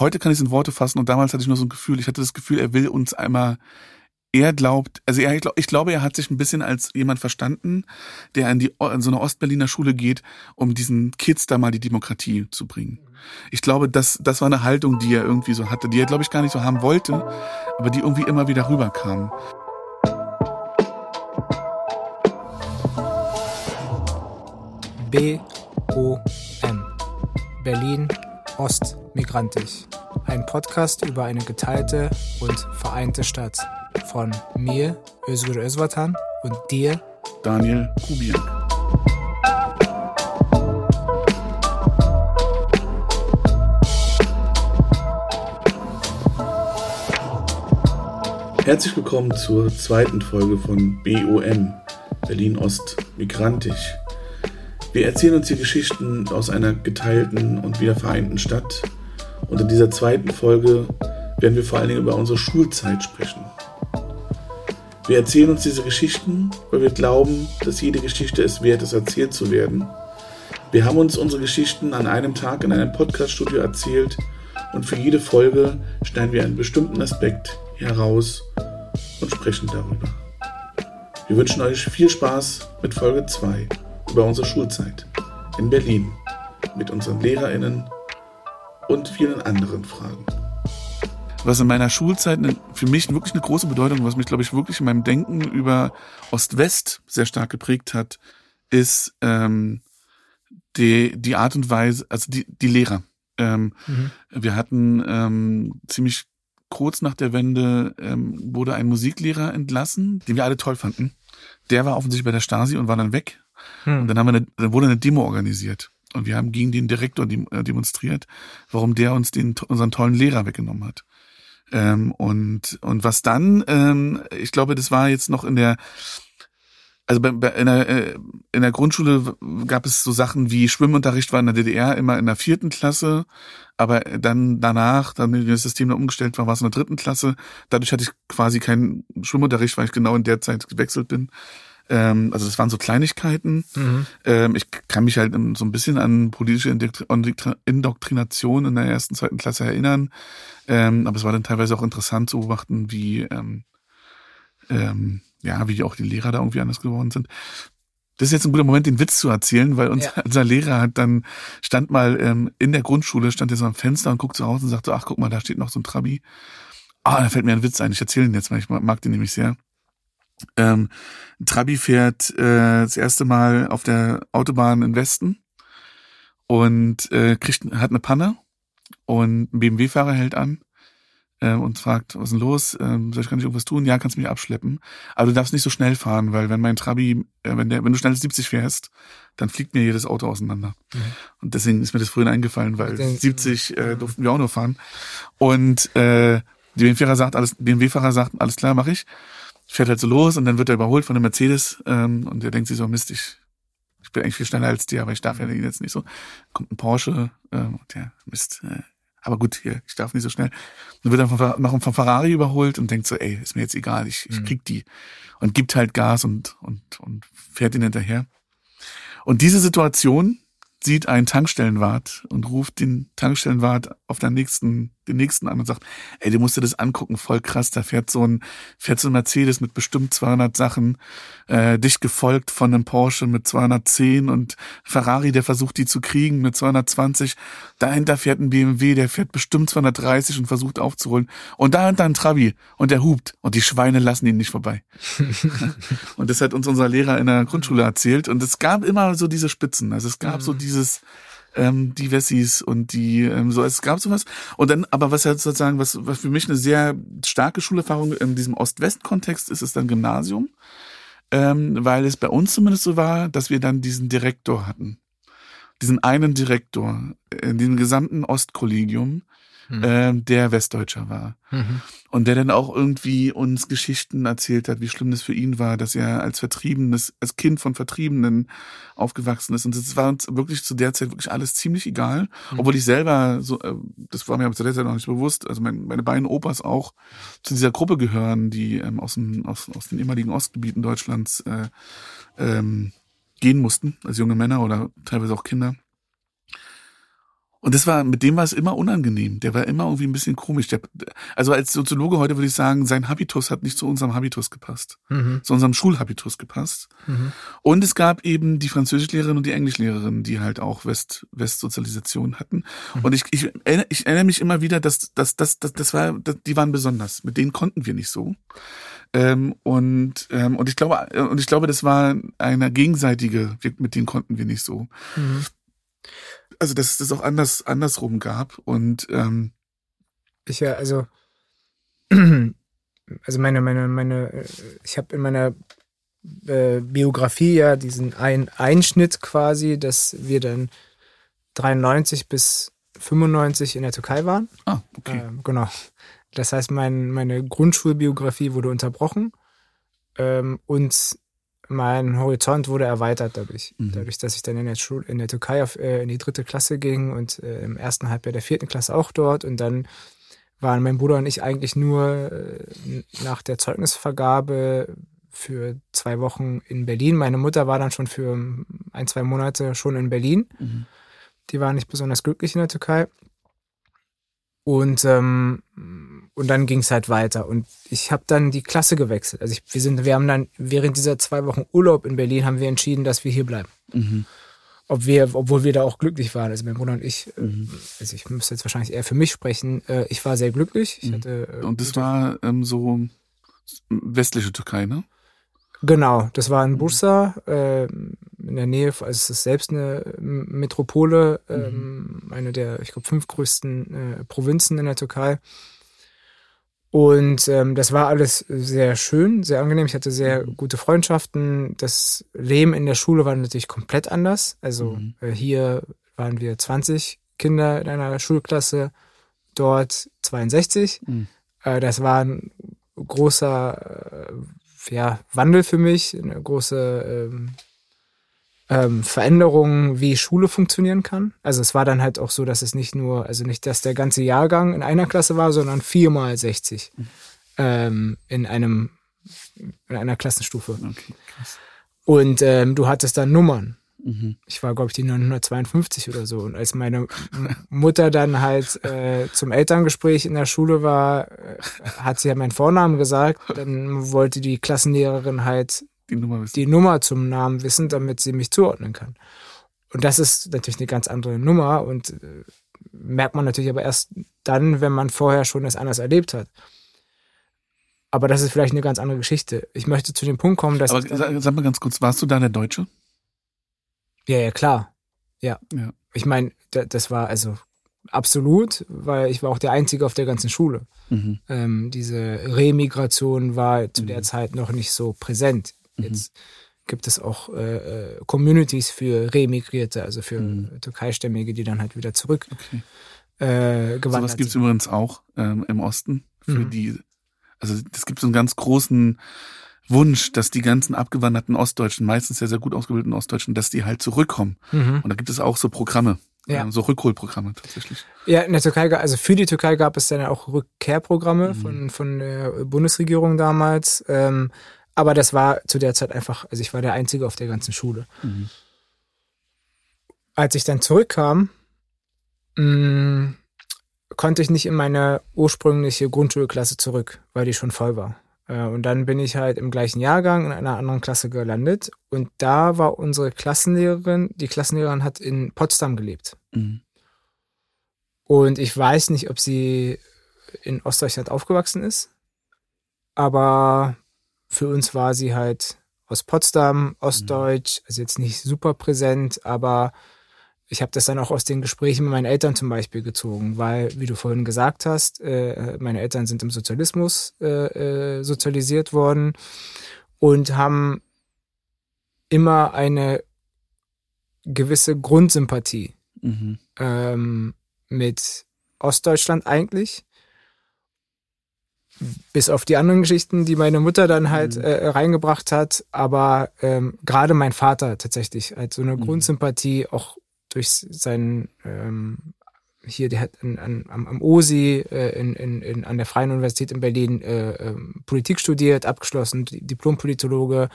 heute kann ich es in Worte fassen und damals hatte ich nur so ein Gefühl, ich hatte das Gefühl, er will uns einmal er glaubt, also er, ich glaube, er hat sich ein bisschen als jemand verstanden, der in die in so eine Ostberliner Schule geht, um diesen Kids da mal die Demokratie zu bringen. Ich glaube, das, das war eine Haltung, die er irgendwie so hatte, die er, glaube ich, gar nicht so haben wollte, aber die irgendwie immer wieder rüberkam. B-O-M Berlin Ostmigrantisch. Ein Podcast über eine geteilte und vereinte Stadt von mir, Özgür Özvatan, und dir, Daniel Kubiak. Herzlich willkommen zur zweiten Folge von BOM, Berlin Ost Migrantisch. Wir erzählen uns hier Geschichten aus einer geteilten und wieder vereinten Stadt. Und in dieser zweiten Folge werden wir vor allen Dingen über unsere Schulzeit sprechen. Wir erzählen uns diese Geschichten, weil wir glauben, dass jede Geschichte es wert ist, erzählt zu werden. Wir haben uns unsere Geschichten an einem Tag in einem Podcaststudio erzählt und für jede Folge schneiden wir einen bestimmten Aspekt heraus und sprechen darüber. Wir wünschen euch viel Spaß mit Folge 2 über unsere Schulzeit in Berlin mit unseren LehrerInnen und vielen anderen Fragen was in meiner Schulzeit eine, für mich wirklich eine große Bedeutung, was mich, glaube ich, wirklich in meinem Denken über Ost-West sehr stark geprägt hat, ist ähm, die, die Art und Weise, also die, die Lehrer. Ähm, mhm. Wir hatten ähm, ziemlich kurz nach der Wende ähm, wurde ein Musiklehrer entlassen, den wir alle toll fanden. Der war offensichtlich bei der Stasi und war dann weg. Mhm. Und dann haben wir eine, dann wurde eine Demo organisiert. Und wir haben gegen den Direktor äh, demonstriert, warum der uns den, unseren tollen Lehrer weggenommen hat. Ähm, und, und was dann, ähm, ich glaube, das war jetzt noch in der, also bei, bei, in, der, äh, in der Grundschule gab es so Sachen wie Schwimmunterricht war in der DDR immer in der vierten Klasse, aber dann danach, dann das System dann umgestellt war, war es in der dritten Klasse. Dadurch hatte ich quasi keinen Schwimmunterricht, weil ich genau in der Zeit gewechselt bin. Ähm, also das waren so Kleinigkeiten. Mhm. Ähm, ich kann mich halt so ein bisschen an politische Indoktrination in der ersten, zweiten Klasse erinnern. Ähm, aber es war dann teilweise auch interessant zu beobachten, wie ähm, ähm, ja, wie auch die Lehrer da irgendwie anders geworden sind. Das ist jetzt ein guter Moment, den Witz zu erzählen, weil unser, ja. unser Lehrer hat dann, stand mal ähm, in der Grundschule, stand er so am Fenster und guckt so raus und sagt so, ach guck mal, da steht noch so ein Trabi. Ah, da fällt mir ein Witz ein, ich erzähle ihn jetzt mal, ich mag den nämlich sehr. Ähm, Trabi fährt äh, das erste Mal auf der Autobahn in Westen und äh, kriegt, hat eine Panne und ein BMW-Fahrer hält an äh, und fragt, was ist denn los? Ähm, soll ich gar nicht irgendwas tun? Ja, kannst mich abschleppen. Aber du darfst nicht so schnell fahren, weil wenn mein Trabi, äh, wenn der, wenn du schnell 70 fährst, dann fliegt mir jedes Auto auseinander. Mhm. Und deswegen ist mir das früher eingefallen, weil denke, 70 äh, durften wir auch nur fahren. Und äh, die BMW-Fahrer sagt, alles, BMW-Fahrer sagt, alles klar, mache ich fährt halt so los und dann wird er überholt von einem Mercedes ähm, und er denkt sich so, Mist, ich, ich bin eigentlich viel schneller als dir, aber ich darf ja jetzt nicht so. Kommt ein Porsche ähm, und der Mist, äh, aber gut, hier, ich darf nicht so schnell. Dann wird er von, noch von Ferrari überholt und denkt so, ey, ist mir jetzt egal, ich, ich mhm. krieg die. Und gibt halt Gas und, und, und fährt ihn hinterher. Und diese Situation sieht ein Tankstellenwart und ruft den Tankstellenwart auf der nächsten, den nächsten an und sagt, ey, du musst dir das angucken, voll krass, da fährt so ein, fährt so ein Mercedes mit bestimmt 200 Sachen, äh, dicht gefolgt von einem Porsche mit 210 und Ferrari, der versucht die zu kriegen mit 220. Dahinter fährt ein BMW, der fährt bestimmt 230 und versucht aufzuholen. Und dahinter ein Trabi und der hupt und die Schweine lassen ihn nicht vorbei. und das hat uns unser Lehrer in der Grundschule erzählt und es gab immer so diese Spitzen, also es gab mhm. so dieses, ähm, die Wessis und die ähm, so es gab sowas. Und dann aber was halt sozusagen was was für mich eine sehr starke Schulerfahrung in diesem Ost-West-Kontext ist, ist dann Gymnasium, ähm, weil es bei uns zumindest so war, dass wir dann diesen Direktor hatten, diesen einen Direktor in dem gesamten Ostkollegium, mhm. ähm, der Westdeutscher war. Mhm. Und der dann auch irgendwie uns Geschichten erzählt hat, wie schlimm das für ihn war, dass er als Vertriebenes, als Kind von Vertriebenen aufgewachsen ist. Und es war uns wirklich zu der Zeit wirklich alles ziemlich egal. Mhm. Obwohl ich selber, so, äh, das war mir aber zu der Zeit noch nicht bewusst, also mein, meine beiden Opas auch zu dieser Gruppe gehören, die ähm, aus, dem, aus, aus den ehemaligen Ostgebieten Deutschlands äh, ähm, gehen mussten, als junge Männer oder teilweise auch Kinder. Und das war, mit dem war es immer unangenehm. Der war immer irgendwie ein bisschen komisch. Der, also als Soziologe heute würde ich sagen, sein Habitus hat nicht zu unserem Habitus gepasst. Mhm. Zu unserem Schulhabitus gepasst. Mhm. Und es gab eben die Französischlehrerin und die Englischlehrerin, die halt auch West, Westsozialisation hatten. Mhm. Und ich, ich, erinnere, ich erinnere mich immer wieder, dass, dass, dass, dass das war, dass, die waren besonders. Mit denen konnten wir nicht so. Ähm, und, ähm, und ich glaube, und ich glaube, das war eine gegenseitige, wir, mit denen konnten wir nicht so. Mhm. Also, dass es das auch anders, andersrum gab. Und ähm, Ich ja, also, also meine, meine, meine, äh, ich habe in meiner äh, Biografie ja diesen ein Einschnitt quasi, dass wir dann 93 bis 95 in der Türkei waren. ah, okay. Ähm, genau. Das heißt, mein, meine Grundschulbiografie wurde unterbrochen ähm, und mein Horizont wurde erweitert dadurch. Mhm. Dadurch, dass ich dann in der, Schule, in der Türkei auf, äh, in die dritte Klasse ging und äh, im ersten Halbjahr der vierten Klasse auch dort. Und dann waren mein Bruder und ich eigentlich nur äh, nach der Zeugnisvergabe für zwei Wochen in Berlin. Meine Mutter war dann schon für ein, zwei Monate schon in Berlin. Mhm. Die war nicht besonders glücklich in der Türkei. Und, ähm, und dann ging es halt weiter. Und ich habe dann die Klasse gewechselt. Also ich, wir sind, wir haben dann während dieser zwei Wochen Urlaub in Berlin haben wir entschieden, dass wir hier bleiben. Mhm. Ob wir, obwohl wir da auch glücklich waren. Also mein Bruder und ich, äh, Mhm. also ich müsste jetzt wahrscheinlich eher für mich sprechen. Äh, ich war sehr glücklich. Ich Mhm. hatte, äh, Und das war ähm, so westliche Türkei, ne? Genau, das war in Mhm. Bursa, äh, in der Nähe, also es ist selbst eine M- Metropole, ähm, Mhm. eine der, ich glaube, fünf größten äh, Provinzen in der Türkei. Und ähm, das war alles sehr schön, sehr angenehm. Ich hatte sehr Mhm. gute Freundschaften. Das Leben in der Schule war natürlich komplett anders. Also Mhm. äh, hier waren wir 20 Kinder in einer Schulklasse, dort 62. Mhm. Äh, das war ein großer äh, ja, Wandel für mich, eine große ähm, ähm, Veränderung, wie Schule funktionieren kann. Also es war dann halt auch so, dass es nicht nur, also nicht, dass der ganze Jahrgang in einer Klasse war, sondern viermal 60 ähm, in einem in einer Klassenstufe. Okay, krass. Und ähm, du hattest dann Nummern. Mhm. Ich war, glaube ich, die 952 oder so. Und als meine Mutter dann halt äh, zum Elterngespräch in der Schule war, äh, hat sie ja meinen Vornamen gesagt. Dann wollte die Klassenlehrerin halt Die Nummer wissen. die Nummer zum Namen wissen, damit sie mich zuordnen kann. Und das ist natürlich eine ganz andere Nummer und äh, merkt man natürlich aber erst dann, wenn man vorher schon das anders erlebt hat. Aber das ist vielleicht eine ganz andere Geschichte. Ich möchte zu dem Punkt kommen, dass Aber sag, sag mal ganz kurz, warst du da der Deutsche? ja, ja, klar. Ja. Ja. Ich meine, da, das war also absolut, weil ich war auch der Einzige auf der ganzen Schule. Mhm. Ähm, diese Remigration war zu Mhm. der Zeit noch nicht so präsent. Mhm. Jetzt gibt es auch äh, äh, Communities für Remigrierte, also für Mhm. Türkeistämmige, die dann halt wieder zurück Okay. äh, gewandert Sowas gibt's sind. übrigens auch ähm, im Osten für Mhm. die, also es gibt so einen ganz großen Wunsch, dass die ganzen abgewanderten Ostdeutschen, meistens sehr, sehr gut ausgebildeten Ostdeutschen, dass die halt zurückkommen. Mhm. Und da gibt es auch so Programme, Ja. ähm, so Rückholprogramme tatsächlich. Ja, in der Türkei, also für die Türkei gab es dann auch Rückkehrprogramme Mhm. von, von der Bundesregierung damals. Ähm, aber das war zu der Zeit einfach, also ich war der Einzige auf der ganzen Schule. Mhm. als ich dann zurückkam, mh, konnte ich nicht in meine ursprüngliche Grundschulklasse zurück, weil die schon voll war. Äh, Und dann bin ich halt im gleichen Jahrgang in einer anderen Klasse gelandet. Und da war unsere Klassenlehrerin, die Klassenlehrerin hat in Potsdam gelebt. Mhm. Und ich weiß nicht, ob sie in Ostdeutschland aufgewachsen ist. Aber für uns war sie halt aus Potsdam, Ostdeutsch, also jetzt nicht super präsent, aber ich habe das dann auch aus den Gesprächen mit meinen Eltern zum Beispiel gezogen, weil, wie du vorhin gesagt hast, äh, meine Eltern sind im Sozialismus äh, äh, sozialisiert worden und haben immer eine gewisse Grundsympathie Mhm. ähm, mit Ostdeutschland eigentlich. Bis auf die anderen Geschichten, die meine Mutter dann halt Mhm. äh, reingebracht hat. Aber ähm, gerade mein Vater tatsächlich halt so eine Mhm. Grundsympathie auch durch seinen ähm, hier, der hat an, an, am, OSI äh, in, in, in, an der Freien Universität in Berlin äh, ähm, Politik studiert, abgeschlossen, Di- Diplompolitologe,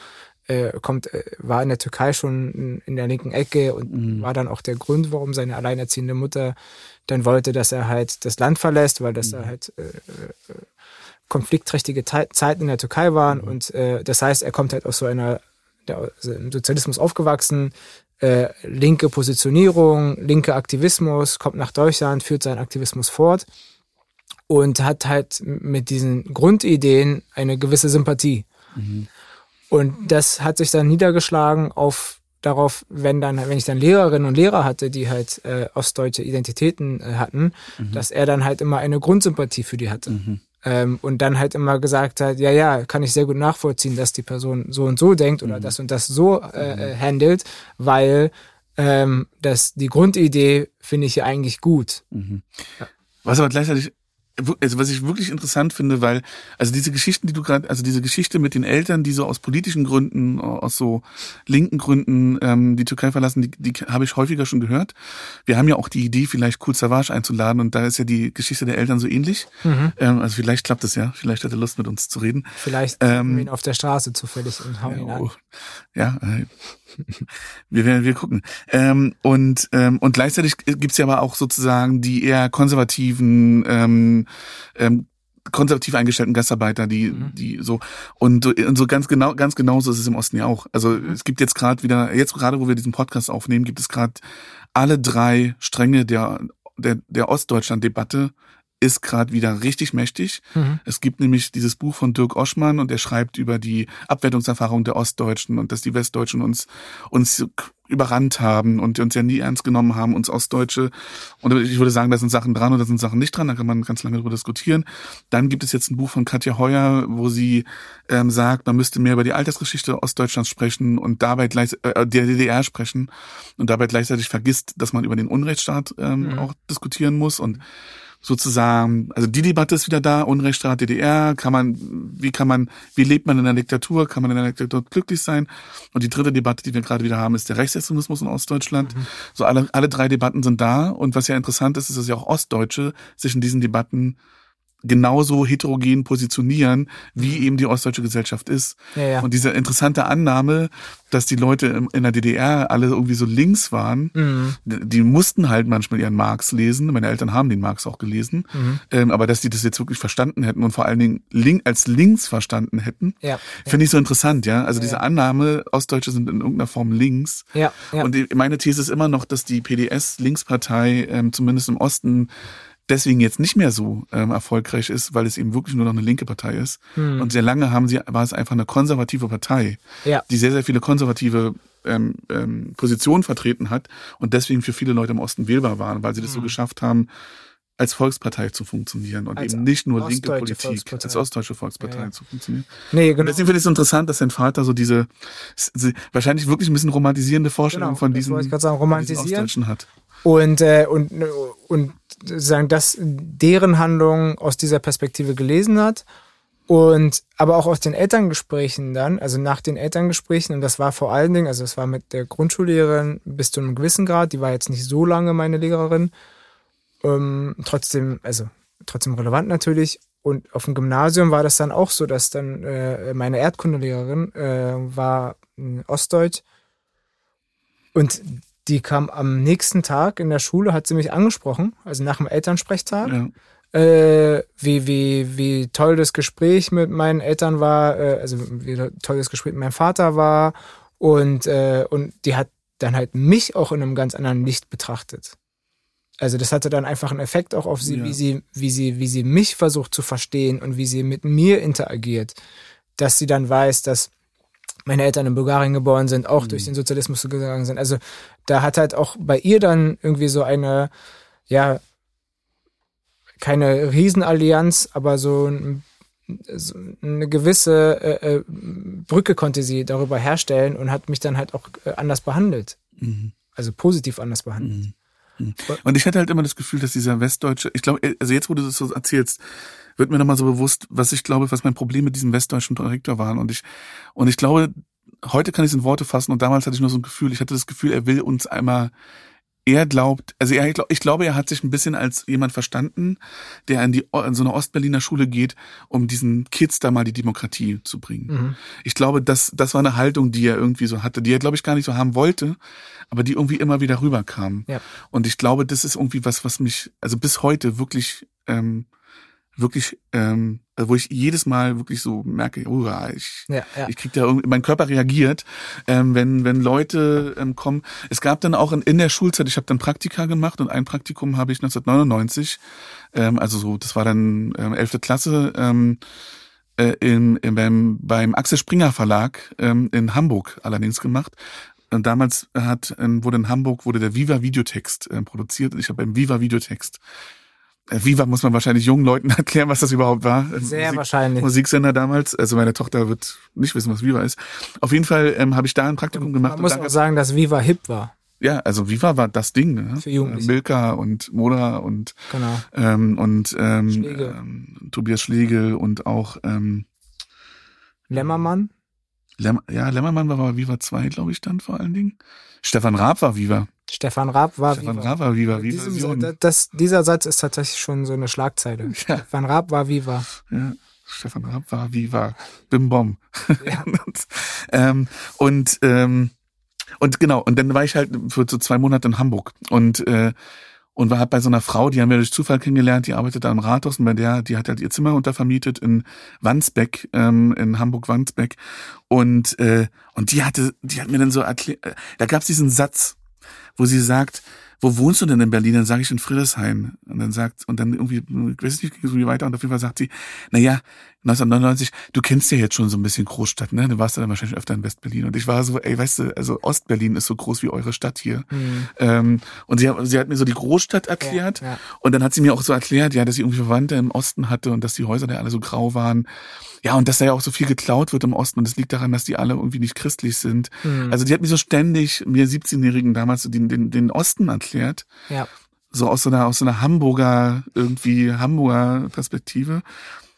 äh, kommt, äh, war in der Türkei schon in der linken Ecke und mhm. war dann auch der Grund, warum seine alleinerziehende Mutter dann wollte, dass er halt das Land verlässt, weil das mhm. da halt konfliktträchtige Zeiten in der Türkei waren. Mhm. Und äh, das heißt, er kommt halt aus so einer, der, also im Sozialismus aufgewachsen, äh, linke Positionierung, linke Aktivismus, kommt nach Deutschland, führt seinen Aktivismus fort und hat halt mit diesen Grundideen eine gewisse Sympathie. Mhm. Und das hat sich dann niedergeschlagen auf darauf, wenn dann, wenn ich dann Lehrerinnen und Lehrer hatte, die halt äh, ostdeutsche Identitäten äh, hatten, mhm. dass er dann halt immer eine Grundsympathie für die hatte. Mhm. Ähm, und dann halt immer gesagt hat, ja, ja, kann ich sehr gut nachvollziehen, dass die Person so und so denkt oder mhm. das und das so äh, mhm. äh, handelt, weil ähm, das, die Grundidee finde ich ja eigentlich gut. Mhm. Ja. Was aber gleichzeitig also was ich wirklich interessant finde, weil also diese Geschichten, die du gerade, also diese Geschichte mit den Eltern, die so aus politischen Gründen, aus so linken Gründen ähm, die Türkei verlassen, die, die habe ich häufiger schon gehört. Wir haben ja auch die Idee, vielleicht Kul Savage einzuladen und da ist ja die Geschichte der Eltern so ähnlich. Mhm. Ähm, also vielleicht klappt es ja, vielleicht hat er Lust mit uns zu reden. Vielleicht ähm, ihn auf der Straße zufällig und hauen ja, ihn an. Ja, äh, wir werden wir gucken. Ähm, und und und gleichzeitig gibt's ja aber auch sozusagen die eher konservativen ähm, ähm, konservativ eingestellten Gastarbeiter, die, mhm. die so und, und so ganz genau, ganz genauso ist es im Osten ja auch. Also mhm. es gibt jetzt gerade wieder, jetzt gerade, wo wir diesen Podcast aufnehmen, gibt es gerade alle drei Stränge der der, der Ostdeutschland-Debatte ist gerade wieder richtig mächtig. Mhm. Es gibt nämlich dieses Buch von Dirk Oschmann und er schreibt über die Abwertungserfahrung der Ostdeutschen und dass die Westdeutschen uns uns überrannt haben und uns ja nie ernst genommen haben, uns Ostdeutsche. Und ich würde sagen, da sind Sachen dran und da sind Sachen nicht dran, da kann man ganz lange drüber diskutieren. Dann gibt es jetzt ein Buch von Katja Heuer, wo sie ähm, sagt, man müsste mehr über die Altersgeschichte Ostdeutschlands sprechen und dabei gleich äh, der DDR sprechen und dabei gleichzeitig vergisst, dass man über den Unrechtsstaat ähm, mhm. auch diskutieren muss und sozusagen, also die Debatte ist wieder da, Unrechtsstaat DDR, kann man, wie kann man, wie lebt man in einer Diktatur, kann man in einer Diktatur glücklich sein? Und die dritte Debatte, die wir gerade wieder haben, ist der Rechtsextremismus in Ostdeutschland. Mhm. So alle, alle drei Debatten sind da und was ja interessant ist, ist, dass ja auch Ostdeutsche sich in diesen Debatten genauso heterogen positionieren, wie mhm. eben die ostdeutsche Gesellschaft ist. Ja, ja. Und diese interessante Annahme, dass die Leute in der DDR alle irgendwie so links waren, mhm. die mussten halt manchmal ihren Marx lesen. Meine Eltern haben den Marx auch gelesen. Mhm. Ähm, aber dass die das jetzt wirklich verstanden hätten und vor allen Dingen link, als links verstanden hätten, ja, finde ich so interessant, ja. Also diese Annahme, Ostdeutsche sind in irgendeiner Form links. Ja. Und meine These ist immer noch, dass die PDS, Linkspartei, ähm, zumindest im Osten, deswegen jetzt nicht mehr so ähm, erfolgreich ist, weil es eben wirklich nur noch eine linke Partei ist. Hm. Und sehr lange haben sie, war es einfach eine konservative Partei, ja. die sehr, sehr viele konservative ähm, ähm, Positionen vertreten hat und deswegen für viele Leute im Osten wählbar waren, weil sie das hm. so geschafft haben, als Volkspartei zu funktionieren und als eben nicht nur linke Politik, als ostdeutsche Volkspartei ja, ja. zu funktionieren. Nee, genau. Und deswegen finde ich es interessant, dass sein Vater so diese wahrscheinlich wirklich ein bisschen romantisierende Vorstellung genau, von diesen, sagen, romantisieren. Diesen Ostdeutschen hat. Und, äh, und, und sagen, dass deren Handlung aus dieser Perspektive gelesen hat. Und aber auch aus den Elterngesprächen dann, also nach den Elterngesprächen, und das war vor allen Dingen, also es war mit der Grundschullehrerin bis zu einem gewissen Grad, die war jetzt nicht so lange meine Lehrerin, ähm, trotzdem, also trotzdem relevant natürlich. Und auf dem Gymnasium war das dann auch so, dass dann äh, meine Erdkundelehrerin äh, war Ostdeutsch und die kam am nächsten Tag in der Schule, hat sie mich angesprochen, also nach dem Elternsprechtag. Ja. Äh, wie, wie, wie toll das Gespräch mit meinen Eltern war, äh, also wie toll das Gespräch mit meinem Vater war. Und, äh, und die hat dann halt mich auch in einem ganz anderen Licht betrachtet. Also das hatte dann einfach einen Effekt auch auf sie, ja. wie sie, wie sie, wie sie mich versucht zu verstehen und wie sie mit mir interagiert. Dass sie dann weiß, dass meine Eltern in Bulgarien geboren sind, auch mhm. durch den Sozialismus gegangen sind. Also da hat halt auch bei ihr dann irgendwie so eine, ja, keine Riesenallianz, aber so, ein, so eine gewisse äh, äh, Brücke konnte sie darüber herstellen und hat mich dann halt auch äh, anders behandelt. Mhm. Also positiv anders behandelt. Mhm. Und ich hatte halt immer das Gefühl, dass dieser Westdeutsche, ich glaube, also jetzt, wo du das so erzählst, wird mir nochmal so bewusst, was ich glaube, was mein Problem mit diesem westdeutschen Direktor waren. Und ich, und ich glaube, heute kann ich es in Worte fassen und damals hatte ich nur so ein Gefühl, ich hatte das Gefühl, er will uns einmal er glaubt, also er, ich glaube, er hat sich ein bisschen als jemand verstanden, der in die in so eine Ostberliner Schule geht, um diesen Kids da mal die Demokratie zu bringen. Mhm. Ich glaube, das das war eine Haltung, die er irgendwie so hatte, die er glaube ich gar nicht so haben wollte, aber die irgendwie immer wieder rüberkam. Ja. Und ich glaube, das ist irgendwie was, was mich also bis heute wirklich ähm, wirklich, ähm, also wo ich jedes Mal wirklich so merke, oh, ich, ja, ja. ich krieg da irgendwie, mein Körper reagiert, ähm, wenn wenn Leute ähm, kommen. Es gab dann auch in, in der Schulzeit, ich habe dann Praktika gemacht und ein Praktikum habe ich 1999, ähm, also so, das war dann ähm, 11. Klasse. Ähm, äh, in, in, beim, beim Axel Springer Verlag ähm, in Hamburg allerdings gemacht. Und damals hat, ähm, wurde in Hamburg wurde der Viva Videotext äh, produziert und ich habe beim Viva Videotext Viva muss man wahrscheinlich jungen Leuten erklären, was das überhaupt war. Sehr Musik, wahrscheinlich. Musiksender damals. Also meine Tochter wird nicht wissen, was Viva ist. Auf jeden Fall ähm, habe ich da ein Praktikum und gemacht. Man muss auch sagen, dass Viva hip war. Ja, also Viva war das Ding. Ne? Für Jugendliche. Milka und Moda und genau. ähm, und ähm, ähm, Tobias Schlegel und auch ähm, Lämmermann. Lämm, ja, Lämmermann war aber Viva 2, glaube ich, dann vor allen Dingen. Stefan Raab war Viva. Stefan Raab war Stefan Viva. Raab war Viva. Viva Diesem, das, dieser Satz ist tatsächlich schon so eine Schlagzeile. Ja. Stefan Raab war Viva. Ja. Stefan Raab war Viva. Bim Bom. Ja. und, ähm, und, ähm, und genau, und dann war ich halt für so zwei Monate in Hamburg und äh, und war halt bei so einer Frau, die haben wir durch Zufall kennengelernt, die arbeitet da im Rathaus und bei der, die hat halt ihr Zimmer untervermietet in Wandsbeck, ähm, in Hamburg-Wandsbeck und äh, und die hatte, die hat mir dann so erklärt, äh, da gab's diesen Satz, wo sie sagt, wo wohnst du denn in Berlin? Dann sage ich in Friedrichshain. Und dann sagt, und dann irgendwie, ich weiß nicht, ging so weiter. Und auf jeden Fall sagt sie, na ja, 1999, du kennst ja jetzt schon so ein bisschen Großstadt, ne? Du warst ja dann wahrscheinlich öfter in Westberlin. Und ich war so, ey, weißt du, also Ostberlin ist so groß wie eure Stadt hier. Mhm. Ähm, und sie, sie hat mir so die Großstadt erklärt. Ja, ja. Und dann hat sie mir auch so erklärt, ja, dass sie irgendwie Verwandte im Osten hatte und dass die Häuser da alle so grau waren. Ja, und dass da ja auch so viel geklaut wird im Osten. Und es liegt daran, dass die alle irgendwie nicht christlich sind. Mhm. Also die hat mir so ständig, mir 17-Jährigen damals, den, den, den Osten erklärt. Ja. So aus so einer, aus so einer Hamburger, irgendwie Hamburger Perspektive.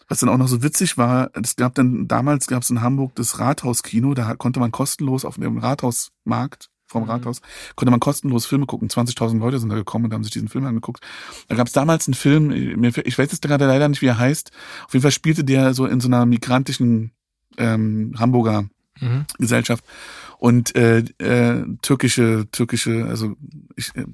Was dann auch noch so witzig war, es gab dann, damals gab es in Hamburg das Rathauskino, da konnte man kostenlos auf dem Rathausmarkt vom mhm. Rathaus, konnte man kostenlos Filme gucken. 20.000 Leute sind da gekommen und haben sich diesen Film angeguckt. Da gab es damals einen Film, ich weiß jetzt gerade leider nicht, wie er heißt. Auf jeden Fall spielte der so in so einer migrantischen ähm, Hamburger mhm. Gesellschaft und äh, äh, türkische türkische also ich, äh,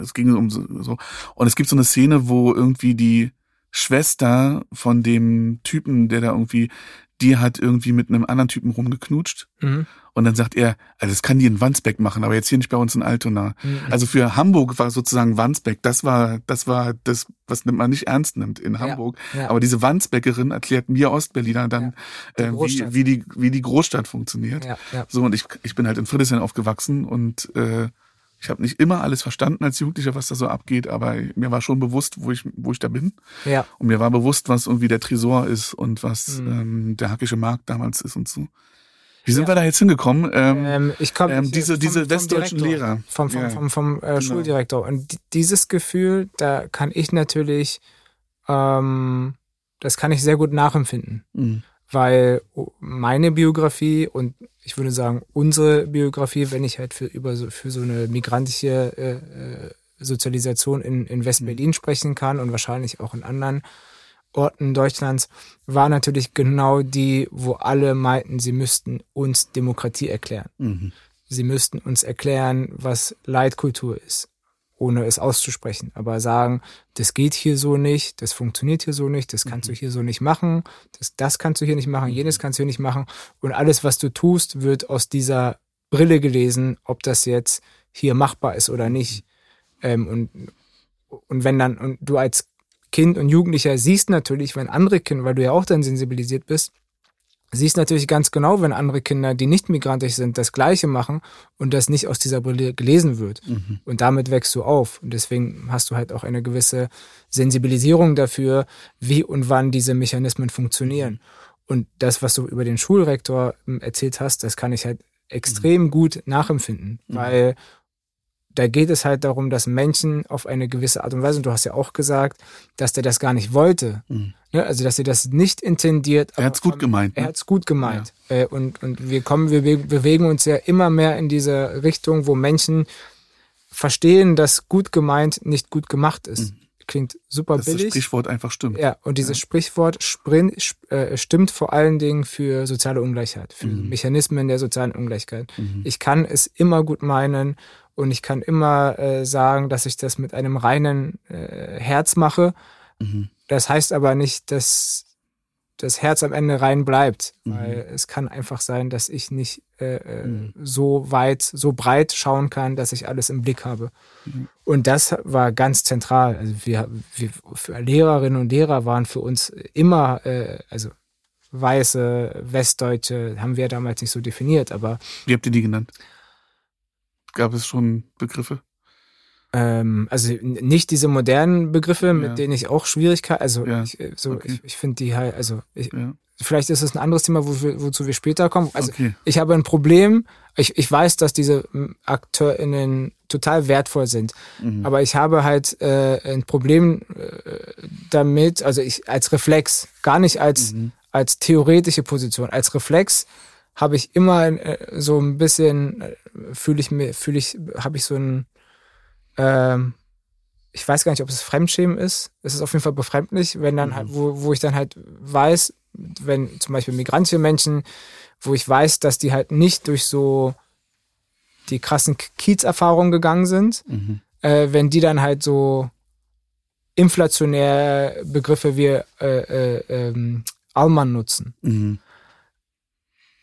es ging um so, so und es gibt so eine Szene wo irgendwie die Schwester von dem Typen, der da irgendwie, die hat irgendwie mit einem anderen Typen rumgeknutscht. Mhm. Und dann sagt er, also das kann die in Wandsbeck machen, aber jetzt hier nicht bei uns in Altona. Mhm. Also für Hamburg war sozusagen Wandsbeck, das war, das war das, was man nicht ernst nimmt in Hamburg. Ja, ja. Aber diese Wandsbeckerin erklärt mir Ostberliner dann, ja, äh, wie, wie, die, wie die Großstadt funktioniert. So, und ich, ich bin halt in Friedrichshain aufgewachsen und äh, ich habe nicht immer alles verstanden als Jugendlicher, was da so abgeht, aber mir war schon bewusst, wo ich, wo ich da bin. Ja. Und mir war bewusst, was irgendwie der Tresor ist und was mhm. ähm, der hackische Markt damals ist und so. Wie sind ja. wir da jetzt hingekommen? Ähm, ähm, ich komme ähm, diese vom, diese westdeutschen Direktor, Lehrer vom vom, ja. vom, vom, äh, genau. Schuldirektor und dieses Gefühl, da kann ich natürlich, ähm, das kann ich sehr gut nachempfinden, mhm. Weil meine Biografie und ich würde sagen, unsere Biografie, wenn ich halt für über so, für so eine migrantische äh, äh, Sozialisation in, in West-Berlin mhm. sprechen kann und wahrscheinlich auch in anderen Orten Deutschlands, war natürlich genau die, wo alle meinten, sie müssten uns Demokratie erklären. Mhm. Sie müssten uns erklären, was Leitkultur ist ohne es auszusprechen, aber sagen, das geht hier so nicht, das funktioniert hier so nicht, das kannst mhm. du hier so nicht machen, das, das kannst du hier nicht machen, jenes kannst du hier nicht machen und alles, was du tust, wird aus dieser Brille gelesen, ob das jetzt hier machbar ist oder nicht. Ähm, und, und wenn dann, und du als Kind und Jugendlicher siehst natürlich, wenn andere Kinder, weil du ja auch dann sensibilisiert bist, siehst natürlich ganz genau, wenn andere Kinder, die nicht migrantisch sind, das Gleiche machen und das nicht aus dieser Brille gelesen wird. Mhm. Und damit wächst du auf. Und deswegen hast du halt auch eine gewisse Sensibilisierung dafür, wie und wann diese Mechanismen funktionieren. Und das, was du über den Schulrektor ähm, erzählt hast, das kann ich halt extrem mhm. gut nachempfinden, mhm. weil da geht es halt darum, dass Menschen auf eine gewisse Art und Weise, und du hast ja auch gesagt, dass der das gar nicht wollte. Mhm. Ne? Also, dass er das nicht intendiert. Er hat's gut gemeint. Ne? Er hat's gut gemeint. Ja. Äh, und, und wir kommen, wir bewegen uns ja immer mehr in diese Richtung, wo Menschen verstehen, dass gut gemeint nicht gut gemacht ist. Mhm. Klingt super dass billig. Das Sprichwort einfach stimmt. Ja, und dieses ja. Sprichwort sprin, äh, stimmt vor allen Dingen für soziale Ungleichheit, für mhm. Mechanismen der sozialen Ungleichheit. Mhm. Ich kann es immer gut meinen und ich kann immer äh, sagen, dass ich das mit einem reinen äh, Herz mache. Mhm. Das heißt aber nicht, dass das Herz am Ende rein bleibt, mhm. weil es kann einfach sein, dass ich nicht äh, äh, mhm. so weit, so breit schauen kann, dass ich alles im Blick habe. Mhm. Und das war ganz zentral. Also wir, wir für Lehrerinnen und Lehrer waren für uns immer, äh, also weiße Westdeutsche haben wir damals nicht so definiert, aber wie habt ihr die genannt? Gab es schon Begriffe? Ähm, also nicht diese modernen Begriffe, mit ja. denen ich auch Schwierigkeiten, also ja. ich, äh, so, okay. ich, ich finde die halt, also ich, ja. vielleicht ist es ein anderes Thema, wo wozu wir später kommen. Also okay. ich habe ein Problem, ich, ich weiß, dass diese AkteurInnen total wertvoll sind, mhm. aber ich habe halt äh, ein Problem äh, damit, also ich als Reflex, gar nicht als, mhm. als theoretische Position, als Reflex habe ich immer äh, so ein bisschen, äh, fühle ich mir, fühle ich, habe ich so ein ähm, ich weiß gar nicht, ob es Fremdschämen ist. Es ist auf jeden Fall befremdlich, wenn dann halt, mhm. wo, wo ich dann halt weiß, wenn zum Beispiel migrantische Menschen, wo ich weiß, dass die halt nicht durch so die krassen Kiez-Erfahrungen gegangen sind, mhm. äh, wenn die dann halt so inflationär Begriffe wie äh, äh, ähm, Allmann nutzen. Mhm.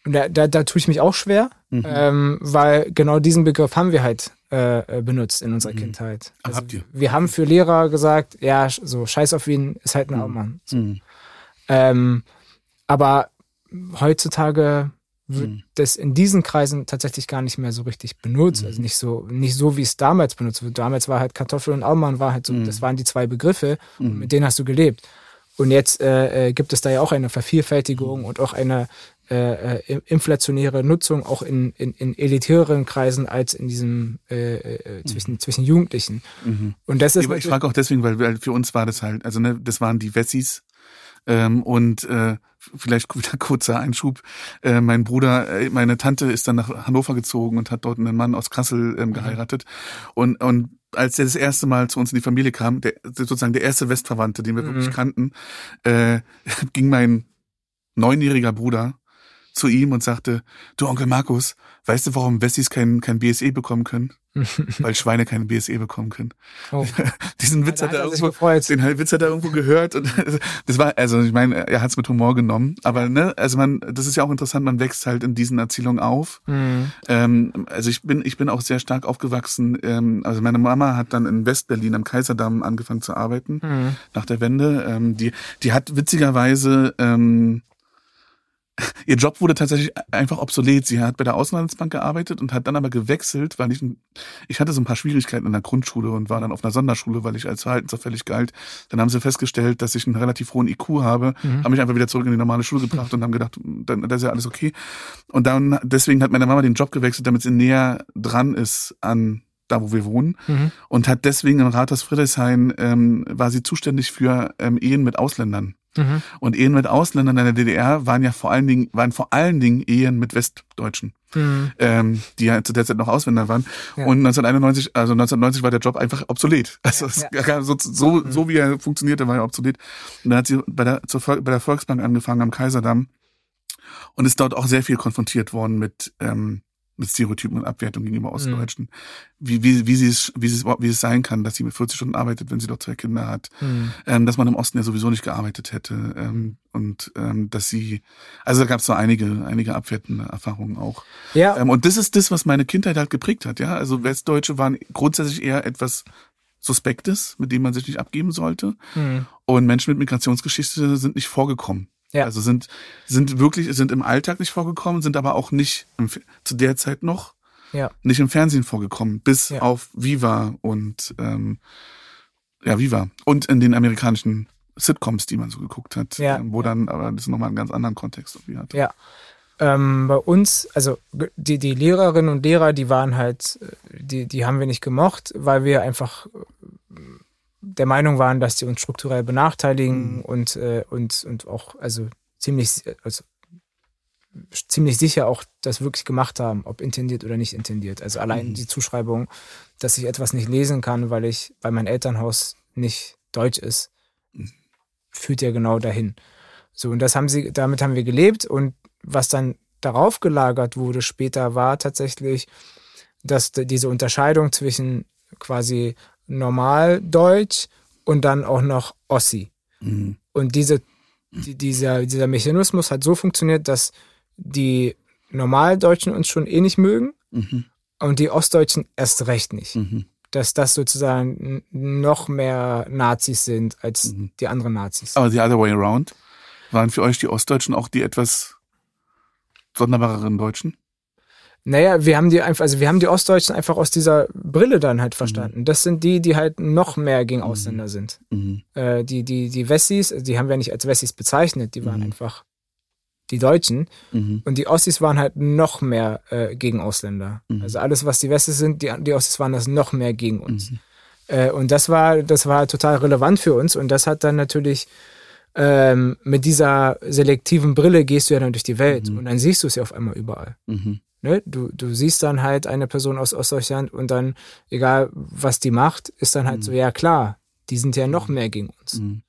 Und da, da, da tue ich mich auch schwer, mhm. ähm, weil genau diesen Begriff haben wir halt äh, äh, benutzt in unserer mhm. Kindheit. Also habt ihr? Wir haben für Lehrer gesagt, ja, so scheiß auf ihn, ist halt ein mhm. Allmann. So. Mhm. Ähm, aber heutzutage wird mhm. das in diesen Kreisen tatsächlich gar nicht mehr so richtig benutzt. Also mhm. nicht so, nicht so, wie es damals benutzt wird. Damals war halt Kartoffel und Allmann war halt so, das waren die zwei Begriffe und mit denen hast du gelebt. Und jetzt äh, äh, gibt es da ja auch eine Vervielfältigung und auch eine äh, äh inflationäre Nutzung auch in, in, in elitäreren Kreisen als in diesem äh, äh, zwischen, mhm. zwischen Jugendlichen. Mhm. Und das ist. ich frage auch deswegen, weil für uns war das halt, also ne, das waren die Wessis, ähm, und äh, vielleicht wieder kurzer Einschub. Äh, mein Bruder, äh, meine Tante ist dann nach Hannover gezogen und hat dort einen Mann aus Kassel ähm, mhm. geheiratet. Und, und als er das erste Mal zu uns in die Familie kam, der, sozusagen der erste Westverwandte, den wir mhm. wirklich kannten, äh, ging mein neunjähriger Bruder zu ihm und sagte, du Onkel Markus, weißt du, warum Wessis kein, kein BSE bekommen können? Weil Schweine keine BSE bekommen können. Oh. Diesen Witz ja, hat er irgendwo, den Witz hat er irgendwo gehört und das war, also ich meine, er hat es mit Humor genommen, aber ne, also man, das ist ja auch interessant, man wächst halt in diesen Erzählungen auf. Mhm. Ähm, also ich bin, ich bin auch sehr stark aufgewachsen. Ähm, also meine Mama hat dann in Westberlin am Kaiserdamm angefangen zu arbeiten mhm. nach der Wende. Ähm, die, die hat witzigerweise ähm, ihr Job wurde tatsächlich einfach obsolet. Sie hat bei der Auslandsbank gearbeitet und hat dann aber gewechselt, weil ich, ich hatte so ein paar Schwierigkeiten in der Grundschule und war dann auf einer Sonderschule, weil ich als verhaltensauffällig galt. Dann haben sie festgestellt, dass ich einen relativ hohen IQ habe, mhm. haben mich einfach wieder zurück in die normale Schule gebracht und haben gedacht, dann, das ist ja alles okay. Und dann, deswegen hat meine Mama den Job gewechselt, damit sie näher dran ist an da wo wir wohnen mhm. und hat deswegen im Rathaus Friedrichshain ähm, war sie zuständig für ähm, Ehen mit Ausländern. Mhm. Und Ehen mit Ausländern in der DDR waren ja vor allen Dingen, waren vor allen Dingen Ehen mit Westdeutschen, mhm. ähm, die ja zu der Zeit noch Ausländer waren. Ja. Und 1991, also 1990 war der Job einfach obsolet. Also ja, ja. so, so, mhm. so wie er funktionierte, war er obsolet. Und dann hat sie bei der, zur, bei der Volksbank angefangen am Kaiserdamm und ist dort auch sehr viel konfrontiert worden mit ähm, mit Stereotypen und Abwertung gegenüber. Ostdeutschen. Mhm. Wie, wie, wie, sie es, wie, sie es, wie es sein kann, dass sie mit 40 Stunden arbeitet, wenn sie doch zwei Kinder hat. Mhm. Ähm, dass man im Osten ja sowieso nicht gearbeitet hätte. Ähm, und ähm, dass sie, also da gab es so einige, einige abwertende Erfahrungen auch. Ja. Ähm, und das ist das, was meine Kindheit halt geprägt hat, ja. Also Westdeutsche waren grundsätzlich eher etwas Suspektes, mit dem man sich nicht abgeben sollte. Mhm. Und Menschen mit Migrationsgeschichte sind nicht vorgekommen. Ja. Also sind, sind wirklich, sind im Alltag nicht vorgekommen, sind aber auch nicht im, zu der Zeit noch ja. nicht im Fernsehen vorgekommen, bis ja. auf Viva und ähm, ja, Viva. Und in den amerikanischen Sitcoms, die man so geguckt hat, ja. Ähm, wo dann aber das nochmal einen ganz anderen Kontext irgendwie hat. Ja. Ähm, bei uns, also die, die Lehrerinnen und Lehrer, die waren halt, die, die haben wir nicht gemocht, weil wir einfach der Meinung waren, dass die uns strukturell benachteiligen mhm. und, äh, und, und auch also ziemlich, also ziemlich sicher auch das wirklich gemacht haben, ob intendiert oder nicht intendiert. Also allein mhm. die Zuschreibung, dass ich etwas nicht lesen kann, weil ich bei meinem Elternhaus nicht Deutsch ist, mhm. führt ja genau dahin. So, und das haben sie, damit haben wir gelebt und was dann darauf gelagert wurde später war tatsächlich, dass diese Unterscheidung zwischen quasi Normaldeutsch und dann auch noch Ossi. Mhm. Und diese, die, dieser, dieser Mechanismus hat so funktioniert, dass die Normaldeutschen uns schon eh nicht mögen mhm. und die Ostdeutschen erst recht nicht. Mhm. Dass das sozusagen noch mehr Nazis sind als mhm. die anderen Nazis. Aber the other way around? Waren für euch die Ostdeutschen auch die etwas sonderbareren Deutschen? Naja, wir haben die einfach, also wir haben die Ostdeutschen einfach aus dieser Brille dann halt verstanden. Mhm. Das sind die, die halt noch mehr gegen mhm. Ausländer mhm. sind. Mhm. Äh, die, die, die Wessis, die haben wir nicht als Wessis bezeichnet, die waren mhm. einfach die Deutschen. Mhm. Und die Ossis waren halt noch mehr äh, gegen Ausländer. Also alles, was die Wessis sind, die, die Ossis waren das noch mehr gegen uns. Äh, und das war, das war total relevant für uns. Und das hat dann natürlich ähm, mit dieser selektiven Brille gehst du ja dann durch die Welt und dann siehst du es ja auf einmal überall. Ne? Du, du siehst dann halt eine Person aus Ostdeutschland und dann, egal was die macht, ist dann halt mhm. so, ja klar, die sind ja noch mhm. mehr gegen uns. Mhm.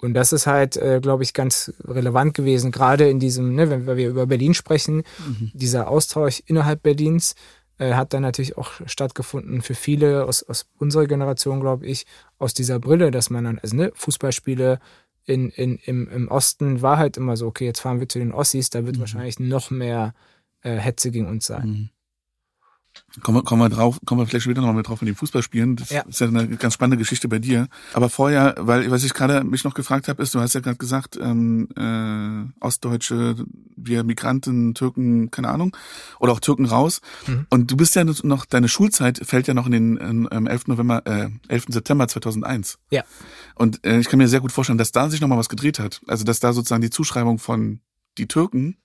Und das ist halt, äh, glaube ich, ganz relevant gewesen, gerade in diesem, ne, wenn wir über Berlin sprechen, mhm. dieser Austausch innerhalb Berlins äh, hat dann natürlich auch stattgefunden für viele aus, aus unserer Generation, glaube ich, aus dieser Brille, dass man dann, also ne, Fußballspiele in, in, im, im Osten war halt immer so, okay, jetzt fahren wir zu den Ossis, da wird mhm. wahrscheinlich noch mehr äh, Hetze gegen uns sein. Mhm. Kommen wir, kommen wir drauf, kommen wir vielleicht später nochmal drauf mit dem Fußballspielen. Das ja. ist ja eine ganz spannende Geschichte bei dir. Aber vorher, weil was ich gerade mich noch gefragt habe, ist, du hast ja gerade gesagt, ähm, äh, Ostdeutsche, wir Migranten, Türken, keine Ahnung, oder auch Türken raus. Mhm. Und du bist ja noch, deine Schulzeit fällt ja noch in den in, ähm, 11. November, äh, 11. September 2001. Ja. Und äh, ich kann mir sehr gut vorstellen, dass da sich nochmal was gedreht hat. Also dass da sozusagen die Zuschreibung von die Türken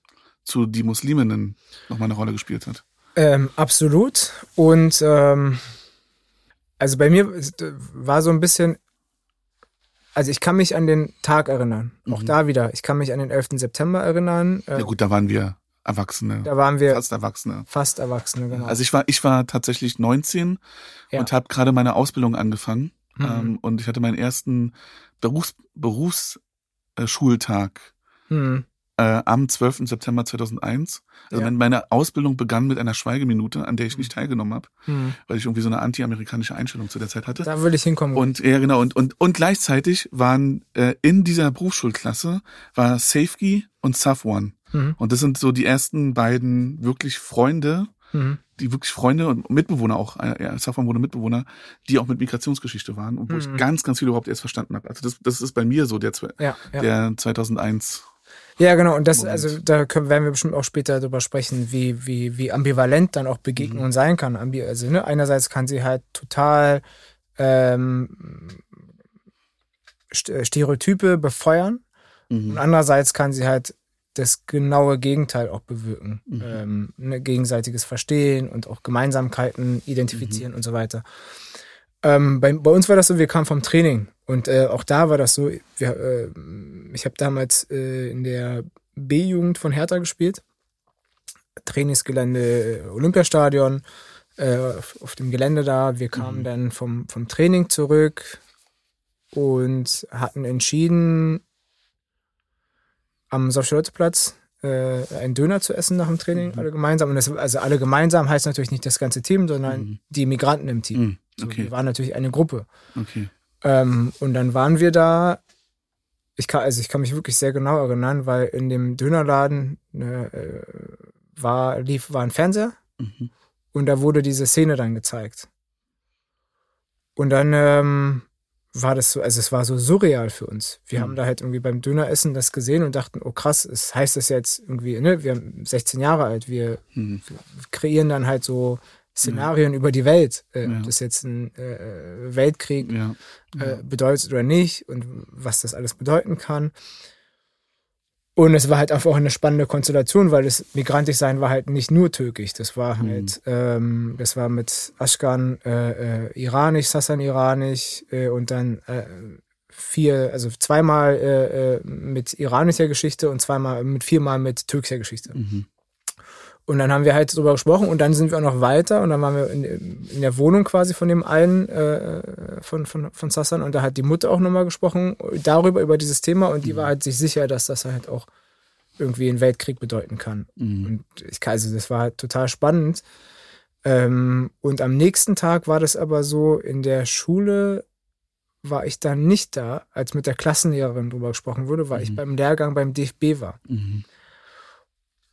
zu die Musliminnen nochmal eine Rolle gespielt hat. Ähm, absolut. Und ähm, also bei mir war so ein bisschen, also ich kann mich an den Tag erinnern. Auch mhm. da wieder. Ich kann mich an den 11. September erinnern. Ja gut, da waren wir Erwachsene. Da waren wir fast Erwachsene. Fast Erwachsene, genau. Also ich war, ich war tatsächlich 19 ja. und habe gerade meine Ausbildung angefangen. Mhm. Ähm, und ich hatte meinen ersten Berufs, Berufsschultag. Mhm äh, am 12. September 2001. Also ja. meine Ausbildung begann mit einer Schweigeminute, an der ich nicht hm. teilgenommen habe, hm. weil ich irgendwie so eine anti-amerikanische Einstellung zu der Zeit hatte. Da würde ich hinkommen. Und ja, genau. Und und und gleichzeitig waren äh, in dieser Berufsschulklasse war Safety und Safwan. Mhm. Und das sind so die ersten beiden wirklich Freunde, mhm. die wirklich Freunde und Mitbewohner auch, äh, ja, Safwan wurde Mitbewohner, die auch mit Migrationsgeschichte waren und wo mhm. ich ganz, ganz viel überhaupt erst verstanden habe. Also das, das ist bei mir so der, ja, ja. der 2001 ja, genau. Und das, Moment. also da können, werden wir bestimmt auch später darüber sprechen, wie, wie, wie ambivalent dann auch Begegnung mhm. sein kann. Also ne, einerseits kann sie halt total ähm, Stereotype befeuern mhm. und andererseits kann sie halt das genaue Gegenteil auch bewirken. Mhm. Ähm, ne, gegenseitiges Verstehen und auch Gemeinsamkeiten identifizieren mhm. und so weiter. Ähm, bei, bei, uns war das so, wir kamen vom Training und äh, auch da war das so, wir, äh, ich habe damals äh, in der B-Jugend von Hertha gespielt. Trainingsgelände Olympiastadion, äh, auf, auf, dem Gelände da. Wir kamen mhm. dann vom, vom Training zurück und hatten entschieden, am Softschlotzplatz äh, einen Döner zu essen nach dem Training, mhm. alle gemeinsam. Und das, also alle gemeinsam heißt natürlich nicht das ganze Team, sondern mhm. die Migranten im Team. Mhm. Okay. So, wir waren natürlich eine Gruppe. Okay. Ähm, und dann waren wir da. Ich kann, also ich kann mich wirklich sehr genau erinnern, weil in dem Dönerladen ne, äh, war, lief, war ein Fernseher mhm. und da wurde diese Szene dann gezeigt. Und dann ähm, war das so, also es war so surreal für uns. Wir mhm. haben da halt irgendwie beim Döneressen das gesehen und dachten, oh krass, es heißt das jetzt irgendwie, ne, wir haben 16 Jahre alt, wir, mhm. wir kreieren dann halt so Szenarien ja. über die Welt, äh, ja. ob das jetzt ein äh, Weltkrieg ja. Äh, bedeutet oder nicht und was das alles bedeuten kann. Und es war halt einfach auch eine spannende Konstellation, weil das migrantisch sein war halt nicht nur türkisch. Das war mhm. halt, mhm. ähm, das war mit Ashkan äh, äh, iranisch, Sassan iranisch äh, und dann äh, vier, also zweimal äh, äh, mit iranischer Geschichte und zweimal mit viermal mit türkischer Geschichte. Mhm. Und dann haben wir halt darüber gesprochen und dann sind wir auch noch weiter und dann waren wir in, in der Wohnung quasi von dem einen äh, von, von, von Sassan und da hat die Mutter auch nochmal gesprochen darüber, über dieses Thema und die Mhm. war halt sich sicher, dass das halt auch irgendwie einen Weltkrieg bedeuten kann. Mhm. Und ich also das war halt total spannend. Ähm, und am nächsten Tag war das aber so, in der Schule war ich dann nicht da, als mit der Klassenlehrerin drüber gesprochen wurde, weil ich Mhm. beim Lehrgang beim DFB war. Mhm.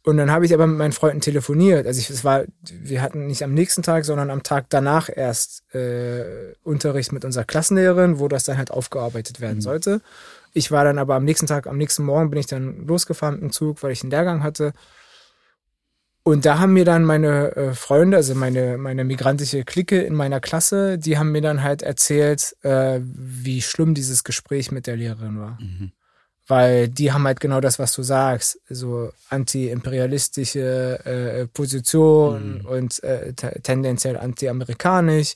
Und dann habe ich aber mit meinen Freunden telefoniert. Also ich, es war, wir hatten nicht am nächsten Tag, sondern am Tag danach erst äh, Unterricht mit unserer Klassenlehrerin, wo das dann halt aufgearbeitet werden Mhm. sollte. Ich war dann aber am nächsten Tag, am nächsten Morgen bin ich dann losgefahren mit dem Zug, weil ich einen Lehrgang hatte. Und da haben mir dann meine äh, Freunde, also meine, meine migrantische Clique in meiner Klasse, die haben mir dann halt erzählt, äh, wie schlimm dieses Gespräch mit der Lehrerin war Mhm. Weil die haben halt genau das, was du sagst, so anti-imperialistische äh, Position Mhm. und äh, te- tendenziell anti-amerikanisch.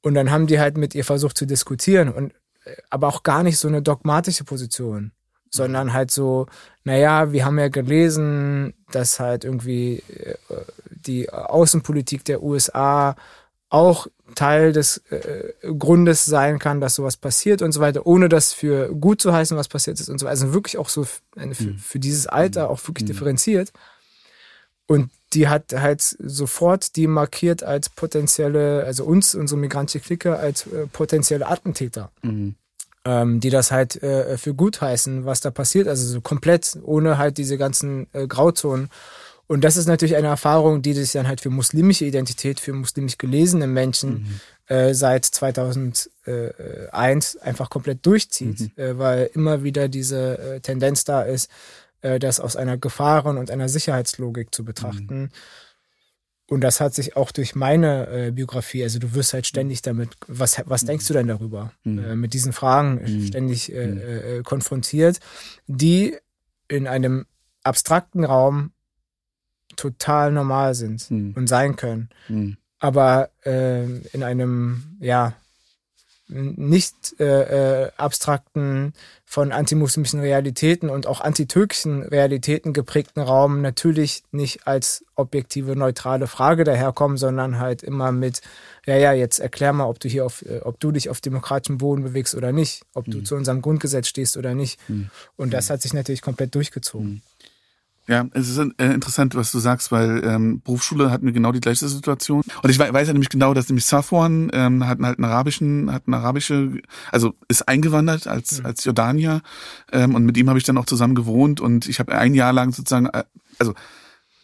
Und dann haben die halt mit ihr versucht zu diskutieren und äh, aber auch gar nicht so eine dogmatische Position, sondern halt so, naja, wir haben ja gelesen, dass halt irgendwie äh, die Außenpolitik der USA auch Teil des äh, Grundes sein kann, dass sowas passiert und so weiter, ohne das für gut zu heißen, was passiert ist und so weiter. Also wirklich auch so eine, für, Mhm. für dieses Alter auch wirklich Mhm. differenziert. Und die hat halt sofort die markiert als potenzielle, also uns, unsere migrantische Clique, als äh, potenzielle Attentäter Mhm. ähm, die das halt äh, für gut heißen, was da passiert, also so komplett ohne halt diese ganzen äh, Grauzonen. Und das ist natürlich eine Erfahrung, die sich dann halt für muslimische Identität, für muslimisch gelesene Menschen Mhm. äh, seit 2001 einfach komplett durchzieht, äh, weil immer wieder diese äh, Tendenz da ist, äh, das aus einer Gefahren- und einer Sicherheitslogik zu betrachten. Und das hat sich auch durch meine äh, Biografie, also du wirst halt ständig damit, was, was denkst du denn darüber? Mhm. Äh, mit diesen Fragen Mhm. ständig äh, Mhm. äh, konfrontiert, die in einem abstrakten Raum total normal sind Mhm. und sein können. Mhm. Aber ähm, in einem, ja, nicht äh, äh, abstrakten, von antimuslimischen Realitäten und auch antitürkischen Realitäten geprägten Raum natürlich nicht als objektive, neutrale Frage daherkommen, sondern halt immer mit, ja, ja, jetzt erklär mal, ob du hier auf, äh, ob du dich auf demokratischem Boden bewegst oder nicht, ob du Mhm. zu unserem Grundgesetz stehst oder nicht. Mhm. Und das hat sich natürlich komplett durchgezogen. Ja, es ist äh, interessant, was du sagst, weil ähm, Berufsschule hatten wir genau die gleiche Situation. Und ich wei- weiß ja nämlich genau, dass nämlich Safwan ähm, hatten halt einen arabischen, hat eine arabische, also ist eingewandert als Mhm. als Jordanier ähm, und mit ihm habe ich dann auch zusammen gewohnt und ich habe ein Jahr lang sozusagen, äh, also